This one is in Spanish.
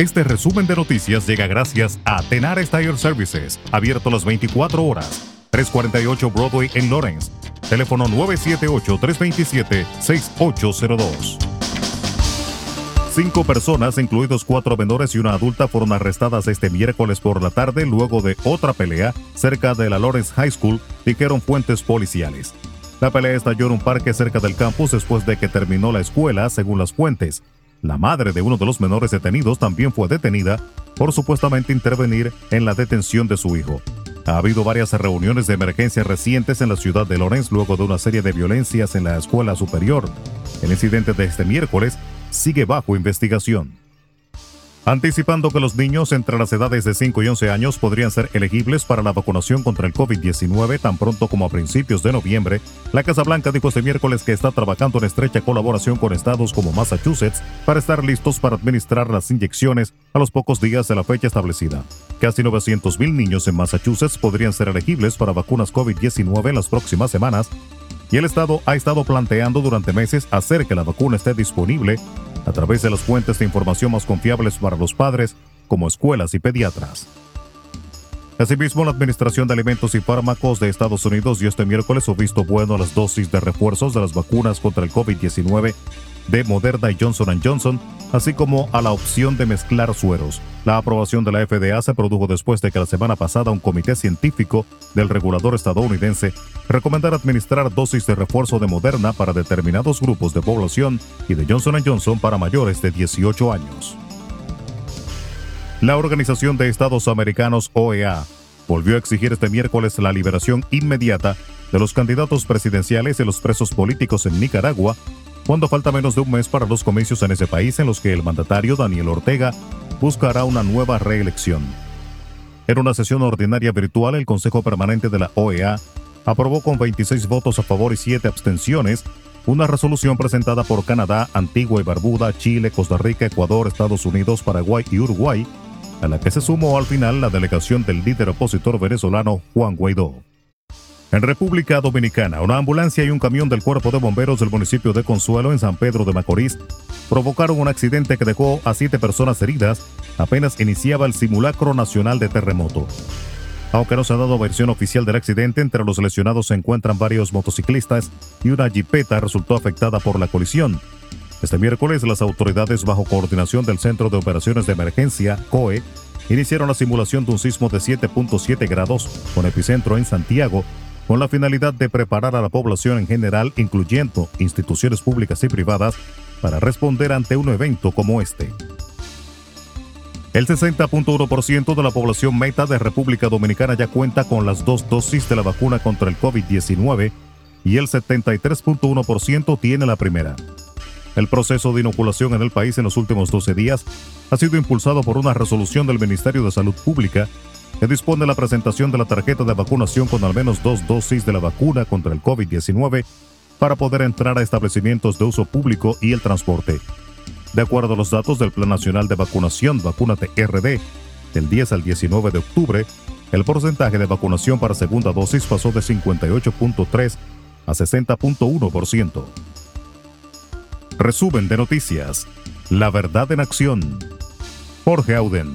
Este resumen de noticias llega gracias a Tenar Tire Services, abierto las 24 horas. 348 Broadway en Lawrence. Teléfono 978-327-6802. Cinco personas, incluidos cuatro menores y una adulta, fueron arrestadas este miércoles por la tarde luego de otra pelea cerca de la Lawrence High School, dijeron fuentes policiales. La pelea estalló en un parque cerca del campus después de que terminó la escuela, según las fuentes. La madre de uno de los menores detenidos también fue detenida por supuestamente intervenir en la detención de su hijo. Ha habido varias reuniones de emergencia recientes en la ciudad de Lawrence luego de una serie de violencias en la escuela superior. El incidente de este miércoles sigue bajo investigación. Anticipando que los niños entre las edades de 5 y 11 años podrían ser elegibles para la vacunación contra el COVID-19 tan pronto como a principios de noviembre, la Casa Blanca dijo este miércoles que está trabajando en estrecha colaboración con estados como Massachusetts para estar listos para administrar las inyecciones a los pocos días de la fecha establecida. Casi 900.000 niños en Massachusetts podrían ser elegibles para vacunas COVID-19 en las próximas semanas, y el Estado ha estado planteando durante meses hacer que la vacuna esté disponible a través de las fuentes de información más confiables para los padres, como escuelas y pediatras. Asimismo, la Administración de Alimentos y Fármacos de Estados Unidos dio este miércoles su visto bueno a las dosis de refuerzos de las vacunas contra el COVID-19 de Moderna y Johnson Johnson, así como a la opción de mezclar sueros. La aprobación de la FDA se produjo después de que la semana pasada un comité científico del regulador estadounidense recomendara administrar dosis de refuerzo de Moderna para determinados grupos de población y de Johnson Johnson para mayores de 18 años. La Organización de Estados Americanos OEA volvió a exigir este miércoles la liberación inmediata de los candidatos presidenciales y los presos políticos en Nicaragua cuando falta menos de un mes para los comicios en ese país en los que el mandatario Daniel Ortega buscará una nueva reelección. En una sesión ordinaria virtual, el Consejo Permanente de la OEA aprobó con 26 votos a favor y 7 abstenciones una resolución presentada por Canadá, Antigua y Barbuda, Chile, Costa Rica, Ecuador, Estados Unidos, Paraguay y Uruguay, a la que se sumó al final la delegación del líder opositor venezolano Juan Guaidó. En República Dominicana, una ambulancia y un camión del Cuerpo de Bomberos del municipio de Consuelo en San Pedro de Macorís provocaron un accidente que dejó a siete personas heridas apenas iniciaba el simulacro nacional de terremoto. Aunque no se ha dado versión oficial del accidente, entre los lesionados se encuentran varios motociclistas y una jipeta resultó afectada por la colisión. Este miércoles, las autoridades, bajo coordinación del Centro de Operaciones de Emergencia, COE, iniciaron la simulación de un sismo de 7.7 grados con epicentro en Santiago con la finalidad de preparar a la población en general, incluyendo instituciones públicas y privadas, para responder ante un evento como este. El 60.1% de la población meta de República Dominicana ya cuenta con las dos dosis de la vacuna contra el COVID-19 y el 73.1% tiene la primera. El proceso de inoculación en el país en los últimos 12 días ha sido impulsado por una resolución del Ministerio de Salud Pública que dispone la presentación de la tarjeta de vacunación con al menos dos dosis de la vacuna contra el COVID-19 para poder entrar a establecimientos de uso público y el transporte. De acuerdo a los datos del Plan Nacional de Vacunación Vacúnate RD, del 10 al 19 de octubre, el porcentaje de vacunación para segunda dosis pasó de 58.3 a 60.1%. Resumen de noticias. La verdad en acción. Jorge Auden.